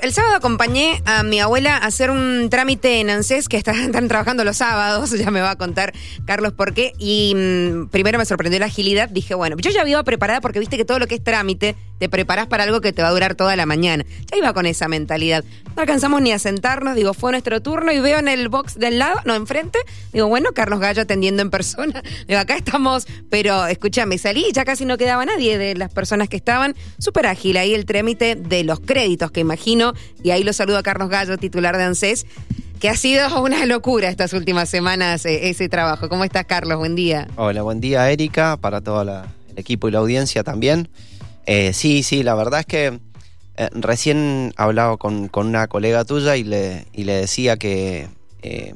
El sábado acompañé a mi abuela a hacer un trámite en ANSES que están, trabajando los sábados, ya me va a contar Carlos por qué. Y mm, primero me sorprendió la agilidad, dije, bueno, yo ya iba preparada porque viste que todo lo que es trámite te preparas para algo que te va a durar toda la mañana. Ya iba con esa mentalidad. No alcanzamos ni a sentarnos, digo, fue nuestro turno y veo en el box del lado, no, enfrente, digo, bueno, Carlos Gallo atendiendo en persona. Digo, acá estamos, pero escúchame, salí y ya casi no quedaba nadie de las personas que estaban. Súper ágil ahí el trámite de los créditos, que imagino, y ahí lo saludo a Carlos Gallo, titular de ANSES que ha sido una locura estas últimas semanas eh, ese trabajo. ¿Cómo estás, Carlos? Buen día. Hola, buen día, Erika, para todo el equipo y la audiencia también. Eh, sí, sí, la verdad es que eh, recién hablaba con, con, una colega tuya y le, y le decía que eh,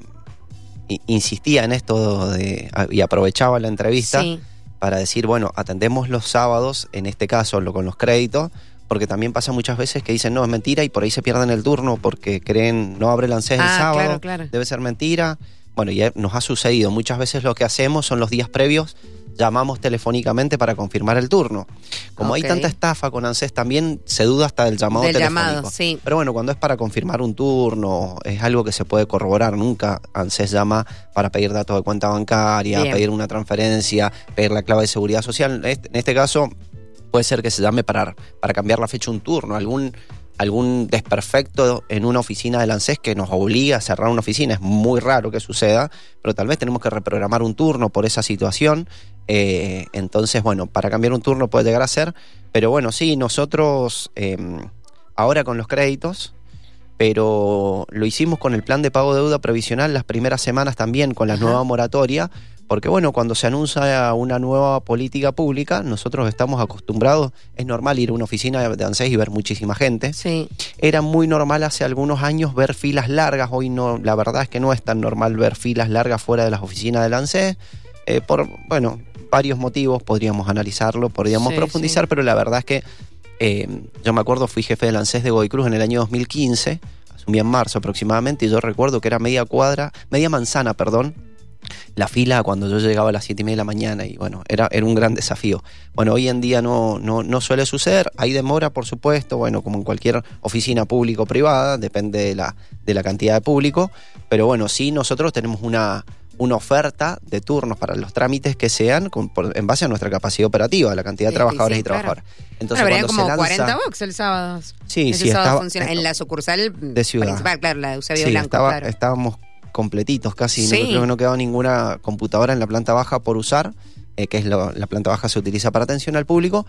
insistía en esto de, y aprovechaba la entrevista sí. para decir, bueno, atendemos los sábados, en este caso lo, con los créditos, porque también pasa muchas veces que dicen, no, es mentira y por ahí se pierden el turno porque creen, no abre el ANSES ah, el sábado, claro, claro. debe ser mentira. Bueno, ya nos ha sucedido. Muchas veces lo que hacemos son los días previos llamamos telefónicamente para confirmar el turno. Como okay. hay tanta estafa con ANSES, también se duda hasta del llamado del telefónico. Llamado, sí. Pero bueno, cuando es para confirmar un turno, es algo que se puede corroborar. Nunca ANSES llama para pedir datos de cuenta bancaria, Bien. pedir una transferencia, pedir la clave de seguridad social. En este caso, puede ser que se llame para, para cambiar la fecha de un turno, algún algún desperfecto en una oficina del ANSES que nos obliga a cerrar una oficina. Es muy raro que suceda, pero tal vez tenemos que reprogramar un turno por esa situación. Eh, entonces, bueno, para cambiar un turno puede llegar a ser. Pero bueno, sí, nosotros eh, ahora con los créditos, pero lo hicimos con el plan de pago de deuda previsional las primeras semanas también con la Ajá. nueva moratoria. Porque bueno, cuando se anuncia una nueva política pública, nosotros estamos acostumbrados, es normal ir a una oficina de ANSES y ver muchísima gente. Sí. Era muy normal hace algunos años ver filas largas, hoy no, la verdad es que no es tan normal ver filas largas fuera de las oficinas del ANSES. Eh, por, bueno, varios motivos, podríamos analizarlo, podríamos sí, profundizar, sí. pero la verdad es que eh, yo me acuerdo, fui jefe del ANSES de Godoy Cruz en el año 2015, asumí en marzo aproximadamente, y yo recuerdo que era media cuadra, media manzana, perdón, la fila cuando yo llegaba a las 7 y media de la mañana y bueno, era, era un gran desafío. Bueno, hoy en día no, no, no suele suceder, hay demora por supuesto, bueno, como en cualquier oficina pública o privada, depende de la, de la cantidad de público, pero bueno, sí nosotros tenemos una, una oferta de turnos para los trámites que sean con, por, en base a nuestra capacidad operativa, la cantidad de trabajadores sí, y trabajadoras. Claro. Entonces, bueno, como lanza... 40 box el sábado. Sí, Ese sí, sábado estaba, funciona en la sucursal de ciudad. principal, claro, la de Eusebio sí, Blanco, estaba, claro. Estábamos completitos casi. Sí. No, creo que no quedaba ninguna computadora en la planta baja por usar, eh, que es lo, la planta baja se utiliza para atención al público.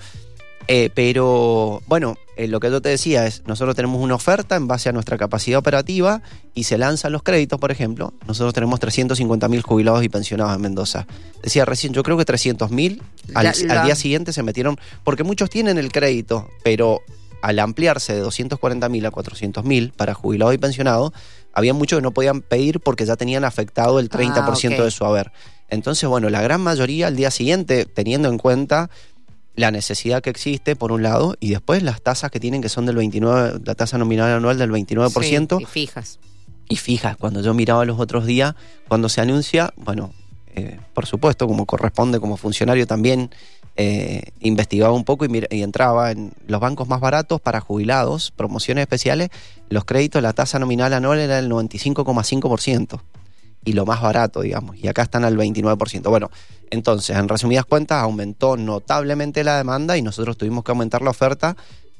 Eh, pero bueno, eh, lo que yo te decía es, nosotros tenemos una oferta en base a nuestra capacidad operativa y se lanzan los créditos, por ejemplo. Nosotros tenemos 350 mil jubilados y pensionados en Mendoza. Decía recién, yo creo que 300 mil al, al día siguiente se metieron, porque muchos tienen el crédito, pero al ampliarse de 240 mil a 400 mil para jubilados y pensionados, había muchos que no podían pedir porque ya tenían afectado el 30% ah, okay. de su haber. Entonces, bueno, la gran mayoría al día siguiente, teniendo en cuenta la necesidad que existe, por un lado, y después las tasas que tienen, que son del 29, la tasa nominal anual del 29%. Sí, y fijas. Y fijas. Cuando yo miraba los otros días, cuando se anuncia, bueno, eh, por supuesto, como corresponde como funcionario también, eh, investigaba un poco y, y, entraba en los bancos más baratos para jubilados, promociones especiales, los créditos, la tasa nominal anual era el 95,5% y lo más barato, digamos, y acá están al 29%. Bueno, entonces, en resumidas cuentas, aumentó notablemente la demanda y nosotros tuvimos que aumentar la oferta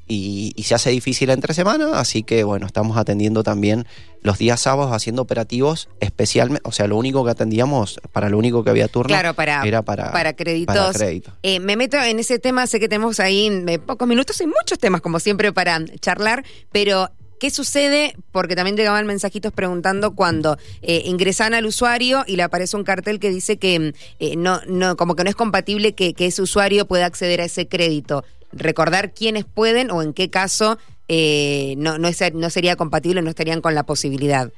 y, y, se hace difícil entre semanas, así que bueno, estamos atendiendo también los días sábados haciendo operativos especialmente, o sea, lo único que atendíamos, para lo único que había turno, claro, para, era para, para créditos. Para crédito. eh, me meto en ese tema, sé que tenemos ahí en eh, pocos minutos y muchos temas como siempre para charlar, pero ¿Qué sucede? Porque también llegaban mensajitos preguntando cuando eh, ingresan al usuario y le aparece un cartel que dice que eh, no, no, como que no es compatible que, que, ese usuario pueda acceder a ese crédito. Recordar quiénes pueden o en qué caso eh, no, no, es, no, sería compatible, no estarían con la posibilidad.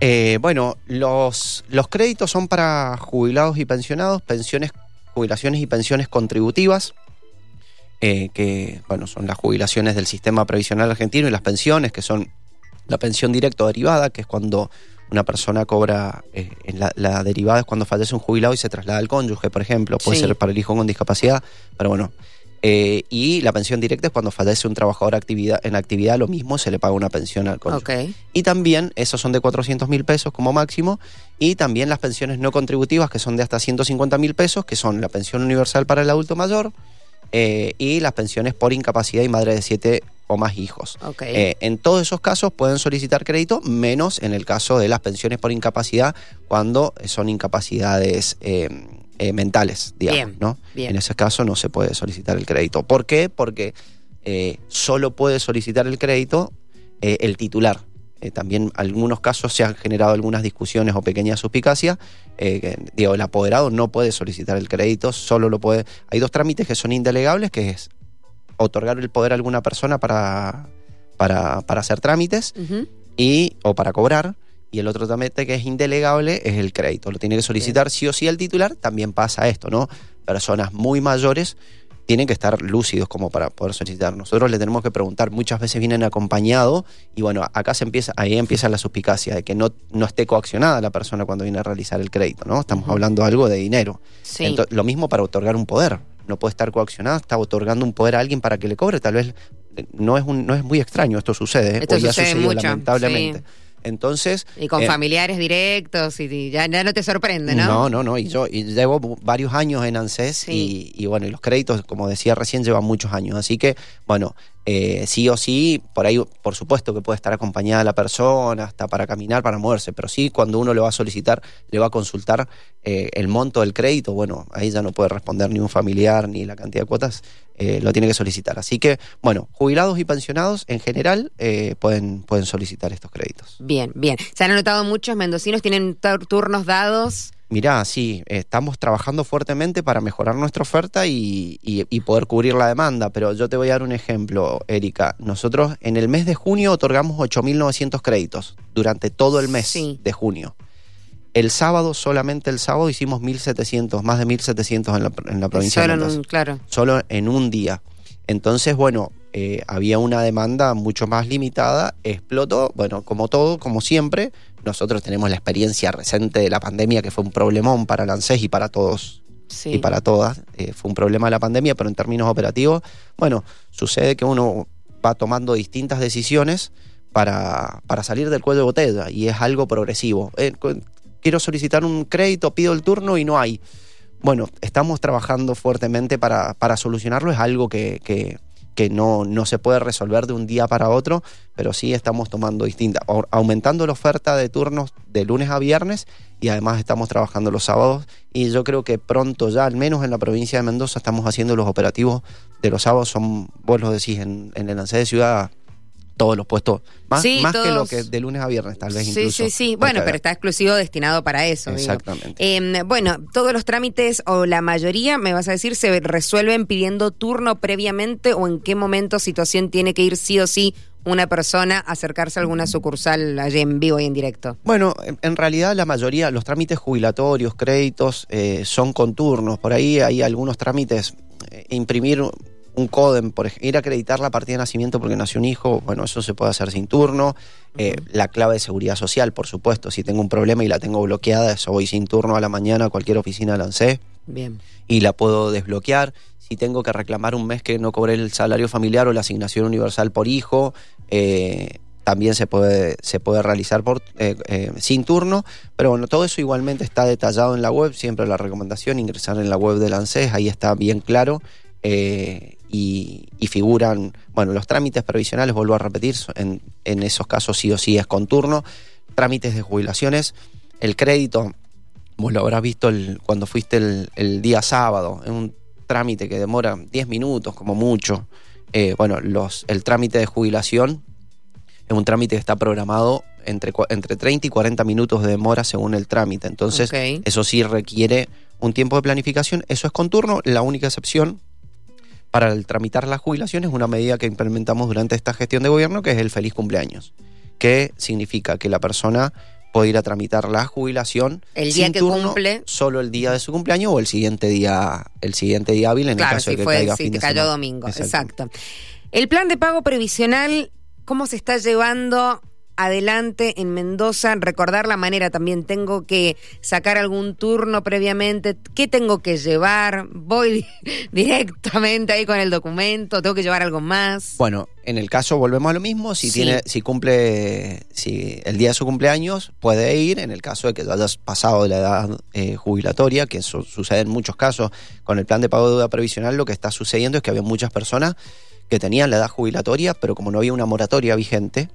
Eh, bueno, los, los créditos son para jubilados y pensionados, pensiones, jubilaciones y pensiones contributivas eh, que bueno, son las jubilaciones del sistema previsional argentino y las pensiones, que son la pensión directa o derivada, que es cuando una persona cobra, eh, en la, la, derivada es cuando fallece un jubilado y se traslada al cónyuge, por ejemplo, puede sí. ser para el hijo con discapacidad, pero bueno, Eh, y la pensión directa es cuando fallece un trabajador actividad, en actividad, lo mismo se le paga una pensión al cónyuge. Y también, esos son de 400 mil pesos como máximo, y también las pensiones no contributivas, que son de hasta 150 mil pesos, que son la pensión universal para el adulto mayor, eh, y las pensiones por incapacidad y madre de siete o más hijos. Eh, en todos esos casos pueden solicitar crédito, menos en el caso de las pensiones por incapacidad, cuando son incapacidades eh, mentales, digamos. ¿no? En ese caso no se puede solicitar el crédito. ¿Por qué? Porque solo puede solicitar el crédito el titular. Eh, también en algunos casos se han generado algunas discusiones o pequeñas suspicacias. Eh, digo, el apoderado no puede solicitar el crédito, solo lo puede. Hay dos trámites que son indelegables, que es otorgar el poder a alguna persona para, para, hacer trámites y, o para cobrar. Y el otro trámite que es indelegable es el crédito. Lo tiene que solicitar sí o sí el titular. También pasa esto, ¿no? Personas muy mayores tienen que estar lúcidos como para poder solicitar. Nosotros le tenemos que preguntar, muchas veces vienen acompañados y bueno, acá se empieza, ahí empieza la suspicacia de que no, no esté coaccionada la persona cuando viene a realizar el crédito, ¿no? Estamos hablando algo de dinero. lo mismo para otorgar un poder. No puede estar coaccionada, está otorgando un poder a alguien para que le cobre. Tal vez eh, no es, un, no es muy extraño, esto sucede, esto sucede mucho, lamentablemente. Entonces. Y con eh, familiares directos, y, ya, no te sorprende, ¿no? No, no, no. Y yo llevo varios años en ANSES y, y, bueno, y los créditos, como decía recién, llevan muchos años. Así que, bueno, eh, sí o sí, por ahí, por supuesto que puede estar acompañada la persona, hasta para caminar, para moverse, pero sí, cuando uno le va a solicitar, le va a consultar eh, el monto del crédito, bueno, ahí ya no puede responder ni un familiar ni la cantidad de cuotas, eh, lo tiene que solicitar. Así que, bueno, jubilados y pensionados en general pueden, pueden solicitar estos créditos. Bien, bien. Se han anotado muchos mendocinos, tienen turnos dados Mirá, sí, estamos trabajando fuertemente para mejorar nuestra oferta y, poder cubrir la demanda, pero yo te voy a dar un ejemplo, Erika. Nosotros en el mes de junio otorgamos 8.900 créditos durante todo el mes de junio. El sábado, solamente el sábado, hicimos 1.700, más de 1.700 en la, en la provincia Solo de En un, claro. Solo en un día. Entonces, bueno, eh, había una demanda mucho más limitada, explotó, bueno, como todo, como siempre, nosotros tenemos la experiencia reciente de la pandemia, que fue un problemón para el ANSES y para todos y para todas. Eh, fue un problema de la pandemia, pero en términos operativos, bueno, sucede que uno va tomando distintas decisiones para, para salir del cuello de botella y es algo progresivo. Eh, quiero solicitar un crédito, pido el turno y no hay. Bueno, estamos trabajando fuertemente para, para solucionarlo, es algo que, que que no, no se puede resolver de un día para otro, pero sí estamos tomando distintas, aumentando la oferta de turnos de lunes a viernes y además estamos trabajando los sábados. Y yo creo que pronto ya, al menos en la provincia de Mendoza, estamos haciendo los operativos de los sábados, son, vos lo decís, en, en el lance de ciudad todos los puestos, más, más que lo que de lunes a viernes tal vez. Sí, sí, sí, bueno, pero está exclusivo destinado para eso. Exactamente. Em, bueno, todos los trámites o la mayoría, me vas a decir, se resuelven pidiendo turno previamente o en qué momento, situación tiene que ir sí o sí una persona a acercarse a alguna sucursal allí en vivo y en directo? Bueno, en realidad la mayoría, los trámites jubilatorios, créditos, eh, son con turnos. Por ahí hay algunos trámites, eh, imprimir un CODEM, por ejemplo, ir a acreditar la partida de nacimiento porque nació un hijo, bueno, eso se puede hacer sin turno. Eh, la clave de seguridad social, por supuesto, si tengo un problema y la tengo bloqueada, eso voy sin turno a la mañana a cualquier oficina lancé. Bien. Y la puedo desbloquear. Si tengo que reclamar un mes que no cobré el salario familiar o la asignación universal por hijo, eh, también se puede, se puede realizar por, eh, sin turno, pero bueno, todo eso igualmente está detallado en la web, siempre la recomendación, ingresar en la web del ANSES, ahí está bien claro y, figuran, bueno, los trámites previsionales, vuelvo a repetir, en, en, esos casos sí o sí es con turno, trámites de jubilaciones, el crédito, vos lo habrás visto el, cuando fuiste el, día sábado, es un trámite que demora 10 minutos como mucho, eh, bueno, los, el trámite de jubilación es un trámite que está programado entre, entre 30 y 40 minutos de demora según el trámite, entonces eso sí requiere un tiempo de planificación, eso es con turno, la única excepción para el tramitar la jubilación es una medida que implementamos durante esta gestión de gobierno, que es el feliz cumpleaños, que significa que la persona puede ir a tramitar la jubilación el día que cumple. solo el día de su cumpleaños o el siguiente día el siguiente día hábil en el caso de que fue, caiga si te cayó domingo exacto. El plan de pago previsional cómo se está llevando adelante en Mendoza, recordar la manera también, tengo que sacar algún turno previamente, ¿qué tengo que llevar? Voy directamente ahí con el documento, tengo que llevar algo más. Bueno, en el caso volvemos a lo mismo, si tiene si cumple si el día de su cumpleaños puede ir, en el caso de que hayas pasado de la edad eh, jubilatoria, que eso sucede en muchos casos con el plan de pago de deuda previsional, lo que está sucediendo es que había muchas personas que tenían la edad jubilatoria, pero como no había una moratoria vigente,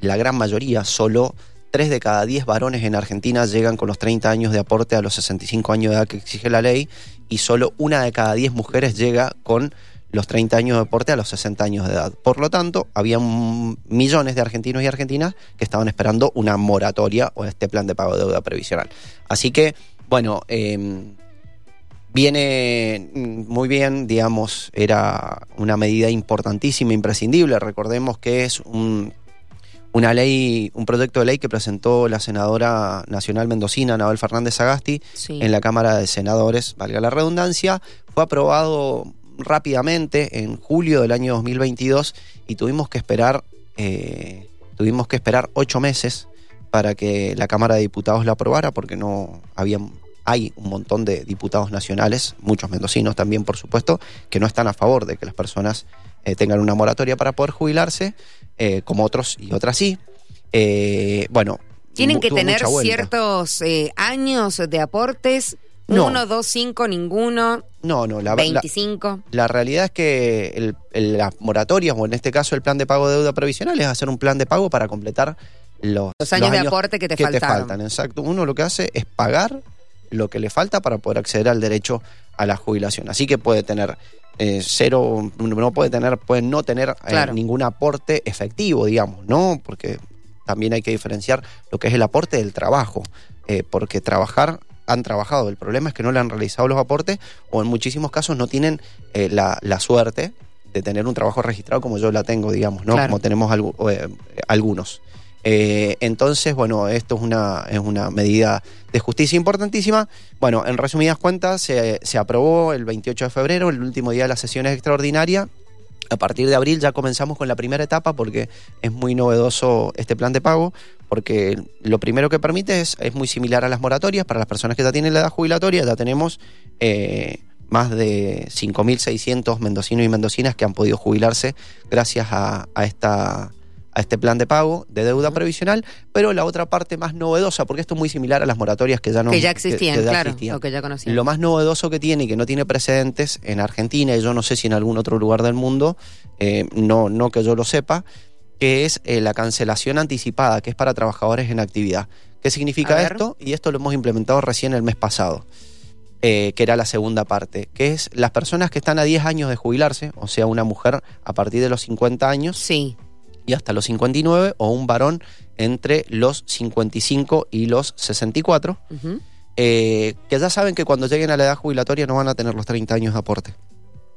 la gran mayoría, solo 3 de cada 10 varones en Argentina llegan con los 30 años de aporte a los 65 años de edad que exige la ley y solo una de cada 10 mujeres llega con los 30 años de aporte a los 60 años de edad. Por lo tanto, había millones de argentinos y argentinas que estaban esperando una moratoria o este plan de pago de deuda previsional. Así que, bueno, em, viene muy bien, digamos, era una medida importantísima, imprescindible. Recordemos que es un una ley, un proyecto de ley que presentó la senadora nacional mendocina, Anabel Fernández Agasti, en la Cámara de Senadores, valga la redundancia, fue aprobado rápidamente en julio del año 2022 y tuvimos que esperar, eh, tuvimos que esperar ocho meses para que la Cámara de Diputados la aprobara, porque no había, hay un montón de diputados nacionales, muchos mendocinos también, por supuesto, que no están a favor de que las personas eh, tengan una moratoria para poder jubilarse, eh, como otros y otras sí. Eh, bueno. ¿Tienen que tener ciertos años de aportes? Uno, dos, cinco, ninguno. No, no, la 25. La, realidad es que las moratorias, o en este caso el plan de pago de deuda provisional, es hacer un plan de pago para completar los, años, de aporte que te que Te faltan, exacto. Uno lo que hace es pagar lo que le falta para poder acceder al derecho a la jubilación. Así que puede tener eh, cero, no puede tener, puede no tener eh, ningún aporte efectivo, digamos, ¿no? Porque también hay que diferenciar lo que es el aporte del trabajo, eh, porque trabajar han trabajado, el problema es que no le han realizado los aportes o en muchísimos casos no tienen la, suerte de tener un trabajo registrado como yo la tengo, digamos, ¿no? Como tenemos algunos. Eh, entonces, bueno, esto es una, es una medida de justicia importantísima. Bueno, en resumidas cuentas, se, aprobó el 28 de febrero, el último día de las sesiones extraordinarias. A partir de abril ya comenzamos con la primera etapa porque es muy novedoso este plan de pago, porque lo primero que permite es, es muy similar a las moratorias. Para las personas que ya tienen la edad jubilatoria, ya tenemos eh, más de 5.600 mendocinos y mendocinas que han podido jubilarse gracias a esta a este plan de pago de deuda previsional, pero la otra parte más novedosa, porque esto es muy similar a las moratorias que ya no que ya existían, claro, o que ya conocían. Lo más novedoso que tiene y que no tiene precedentes en Argentina y yo no sé si en algún otro lugar del mundo, eh, no, no que yo lo sepa, que es eh, la cancelación anticipada, que es para trabajadores en actividad. ¿Qué significa esto? Y esto lo hemos implementado recién el mes pasado. Eh, que era la segunda parte, que es las personas que están a 10 años de jubilarse, o sea, una mujer a partir de los 50 años, sí y hasta los 59, o un varón entre los 55 y los 64, eh, que ya saben que cuando lleguen a la edad jubilatoria no van a tener los 30 años de aporte.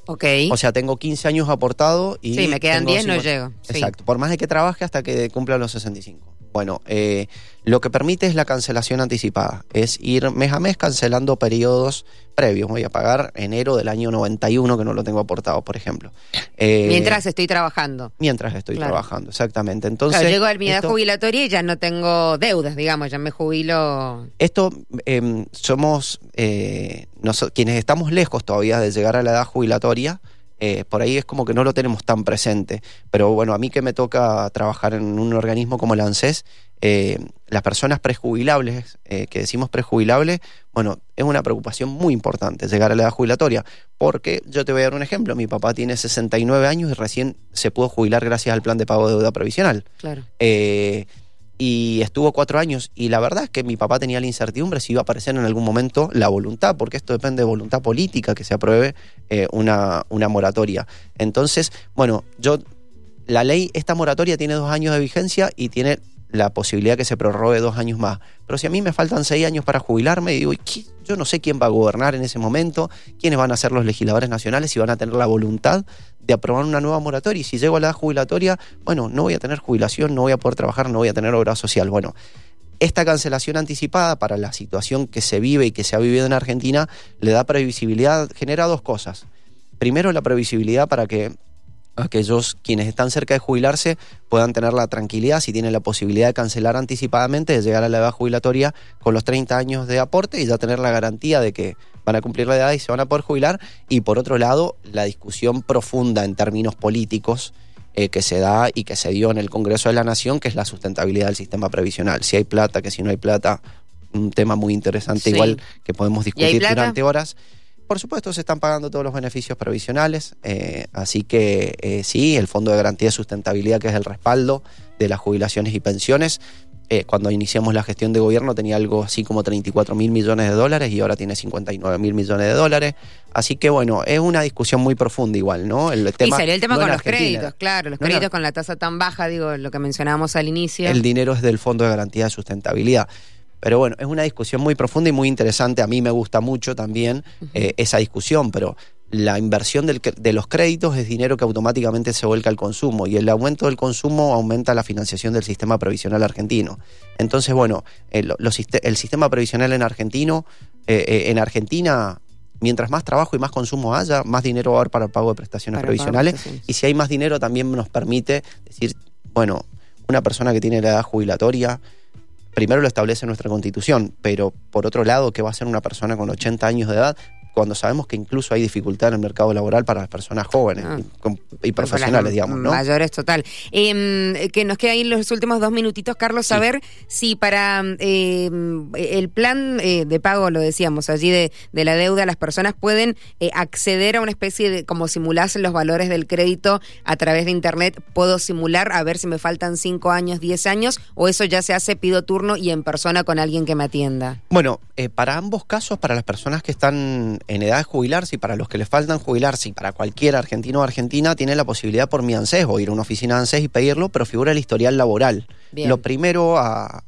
Ok. O sea, tengo 15 años aportado y... Sí, me quedan 10, no llego. Exacto, por más de que trabaje hasta que cumpla los 65. Bueno, eh, lo que permite es la cancelación anticipada, es ir mes a mes cancelando periodos previos. Voy a pagar enero del año 91 que no lo tengo aportado, por ejemplo. Eh, mientras estoy trabajando. Mientras estoy trabajando, exactamente. Entonces, llego a mi edad jubilatoria y ya no tengo deudas, digamos, ya me jubilo. Esto em, somos eh, quienes estamos lejos todavía de llegar a la edad jubilatoria eh, por ahí es como que no lo tenemos tan presente. Pero bueno, a mí que me toca trabajar en un organismo como el ANSES, eh, las personas prejubilables, eh, que decimos prejubilables, bueno, es una preocupación muy importante llegar a la edad jubilatoria. Porque yo te voy a dar un ejemplo: mi papá tiene 69 años y recién se pudo jubilar gracias al plan de pago de deuda provisional. Claro y estuvo cuatro años y la verdad es que mi papá tenía la incertidumbre si iba a aparecer en algún momento la voluntad, porque esto depende de voluntad política que se apruebe eh, una, una moratoria. Entonces, bueno, yo, la ley, esta moratoria tiene dos años de vigencia y tiene la posibilidad que se prorrogue dos años más. Pero si a mí me faltan seis años para jubilarme, digo, yo no sé quién va a gobernar en ese momento, quiénes van a ser los legisladores nacionales, si van a tener la voluntad de aprobar una nueva moratoria. Y si llego a la edad jubilatoria, bueno, no voy a tener jubilación, no voy a poder trabajar, no voy a tener obra social. Bueno, esta cancelación anticipada para la situación que se vive y que se ha vivido en Argentina le da previsibilidad, genera dos cosas. Primero, la previsibilidad para que aquellos quienes están cerca de jubilarse puedan tener la tranquilidad, si tienen la posibilidad de cancelar anticipadamente, de llegar a la edad jubilatoria con los 30 años de aporte y ya tener la garantía de que van a cumplir la edad y se van a poder jubilar. Y por otro lado, la discusión profunda en términos políticos eh, que se da y que se dio en el Congreso de la Nación, que es la sustentabilidad del sistema previsional. Si hay plata, que si no hay plata, un tema muy interesante, igual que podemos discutir durante horas. Por supuesto, se están pagando todos los beneficios provisionales, eh, así que eh, sí, el Fondo de Garantía de Sustentabilidad, que es el respaldo de las jubilaciones y pensiones, eh, cuando iniciamos la gestión de gobierno tenía algo así como 34 mil millones de dólares y ahora tiene 59 mil millones de dólares. Así que bueno, es una discusión muy profunda igual, ¿no? El tema, y salió el tema con los créditos, claro, los créditos con la tasa tan baja, digo, lo que mencionábamos al inicio. El dinero es del Fondo de Garantía de Sustentabilidad. Pero bueno, es una discusión muy profunda y muy interesante. A mí me gusta mucho también eh, esa discusión, pero la inversión de los créditos es dinero que automáticamente se vuelca al consumo y el aumento del consumo aumenta la financiación del sistema previsional argentino. Entonces, bueno, el, sistema previsional en, argentino, eh, eh, en Argentina mientras más trabajo y más consumo haya, más dinero va a haber para el pago de prestaciones previsionales. Y si hay más dinero, también nos permite decir, bueno, una persona que tiene la edad jubilatoria primero lo establece nuestra constitución, pero por otro lado, ¿qué va a ser una persona con 80 años de edad? Cuando sabemos que incluso hay dificultad en el mercado laboral para las personas jóvenes ah. y, profesionales, digamos, ¿no? Mayores, total. Em, que nos queda ahí los últimos dos minutitos, Carlos, saber si para em, el plan eh, de pago, lo decíamos allí, de, de, la deuda, las personas pueden eh, acceder a una especie de, como simulasen los valores del crédito a través de Internet, puedo simular a ver si me faltan cinco años, diez años, o eso ya se hace, pido turno y en persona con alguien que me atienda. Bueno, eh, para ambos casos, para las personas que están en edad de jubilarse y para los que les faltan jubilarse y para cualquier argentino o argentina tiene la posibilidad por mi ANSES o ir a una oficina de ANSES y pedirlo, pero figura el historial laboral. Lo primero a,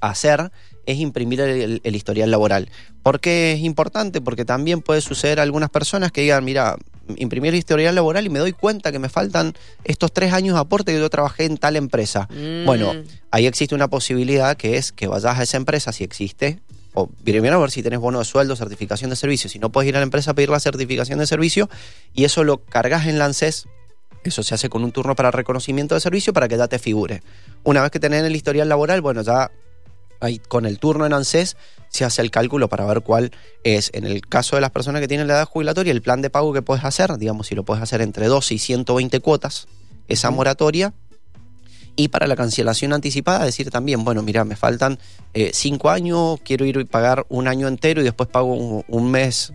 hacer es imprimir el, historial laboral. ¿Por qué es importante? Porque también puede suceder a algunas personas que digan, mira, imprimir el historial laboral y me doy cuenta que me faltan estos tres años de aporte que yo trabajé en tal empresa. Mm. Bueno, ahí existe una posibilidad que es que vayas a esa empresa, si existe, o primero a ver si tenés bono de sueldo, certificación de servicio. Si no puedes ir a la empresa a pedir la certificación de servicio y eso lo cargas en Lances. Eso se hace con un turno para reconocimiento de servicio para que ya te figure. Una vez que tenés el historial laboral, bueno, ya ahí con el turno en ANSES se hace el cálculo para ver cuál es, en el caso de las personas que tienen la edad jubilatoria, el plan de pago que puedes hacer, digamos, si lo puedes hacer entre 12 y 120 cuotas, esa moratoria, y para la cancelación anticipada, decir también, bueno, mira, me faltan eh, cinco años, quiero ir y pagar un año entero y después pago un, mes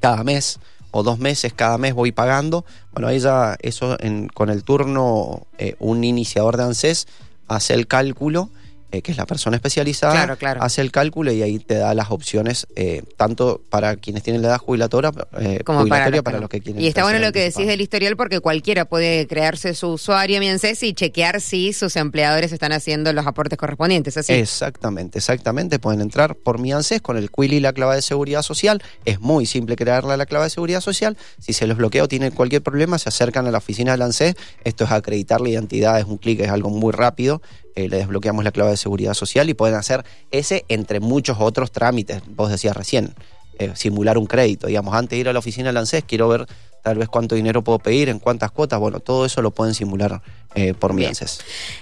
cada mes o dos meses cada mes voy pagando. Bueno, ahí ya eso con el turno, eh, un iniciador de ANSES hace el cálculo eh, que es la persona especializada, hace el cálculo y ahí te da las opciones, eh, tanto para quienes tienen la edad jubilatoria, eh, como jubilatoria para, los que quieren. Y está bueno lo que decís del historial porque cualquiera puede crearse su usuario Mienses y chequear si sus empleadores están haciendo los aportes correspondientes. ¿así? Exactamente, exactamente. Pueden entrar por mi ANSES con el QUIL y la clave de seguridad social. Es muy simple crearle la clave de seguridad social. Si se los bloquea o tienen cualquier problema, se acercan a la oficina del ANSES. Esto es acreditar la identidad, es un clic, es algo muy rápido. Le desbloqueamos la clave de seguridad social y pueden hacer ese entre muchos otros trámites. Vos decías recién, eh, simular un crédito. Digamos, antes de ir a la oficina del ANSES, quiero ver tal vez cuánto dinero puedo pedir, en cuántas cuotas. Bueno, todo eso lo pueden simular eh, por mi ANSES.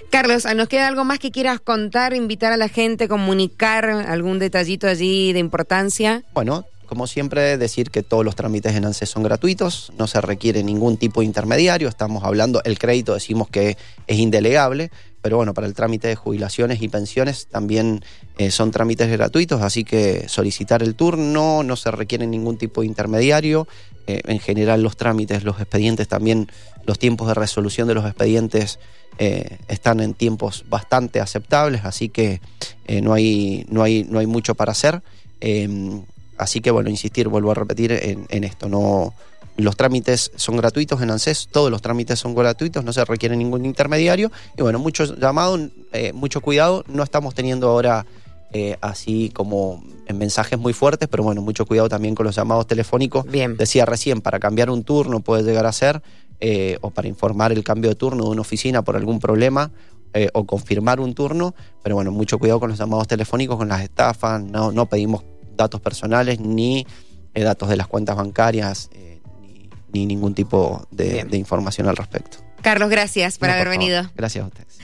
Carlos, ¿nos queda algo más que quieras contar, invitar a la gente, comunicar algún detallito allí de importancia? Bueno, como siempre, decir que todos los trámites en ANSES son gratuitos, no se requiere ningún tipo de intermediario, estamos hablando, el crédito decimos que es indelegable, pero bueno, para el trámite de jubilaciones y pensiones también eh, son trámites gratuitos, así que solicitar el turno, no se requiere ningún tipo de intermediario, eh, en general los trámites, los expedientes también, los tiempos de resolución de los expedientes eh, están en tiempos bastante aceptables, así que no, hay, no, hay, no hay mucho para hacer. así que bueno, insistir, vuelvo a repetir en, en esto, no los trámites son gratuitos en ANSES, todos los trámites son gratuitos, no se requiere ningún intermediario. Y bueno, muchos llamados, eh, mucho cuidado, no estamos teniendo ahora eh, así como en mensajes muy fuertes, pero bueno, mucho cuidado también con los llamados telefónicos. Bien. Decía recién, para cambiar un turno puede llegar a ser, eh, o para informar el cambio de turno de una oficina por algún problema, o confirmar un turno, pero bueno, mucho cuidado con los llamados telefónicos, con las estafas, no, no pedimos datos personales ni datos de las cuentas bancarias ni ningún tipo de, de información al respecto. Carlos, gracias por No, haber venido. Gracias a ustedes.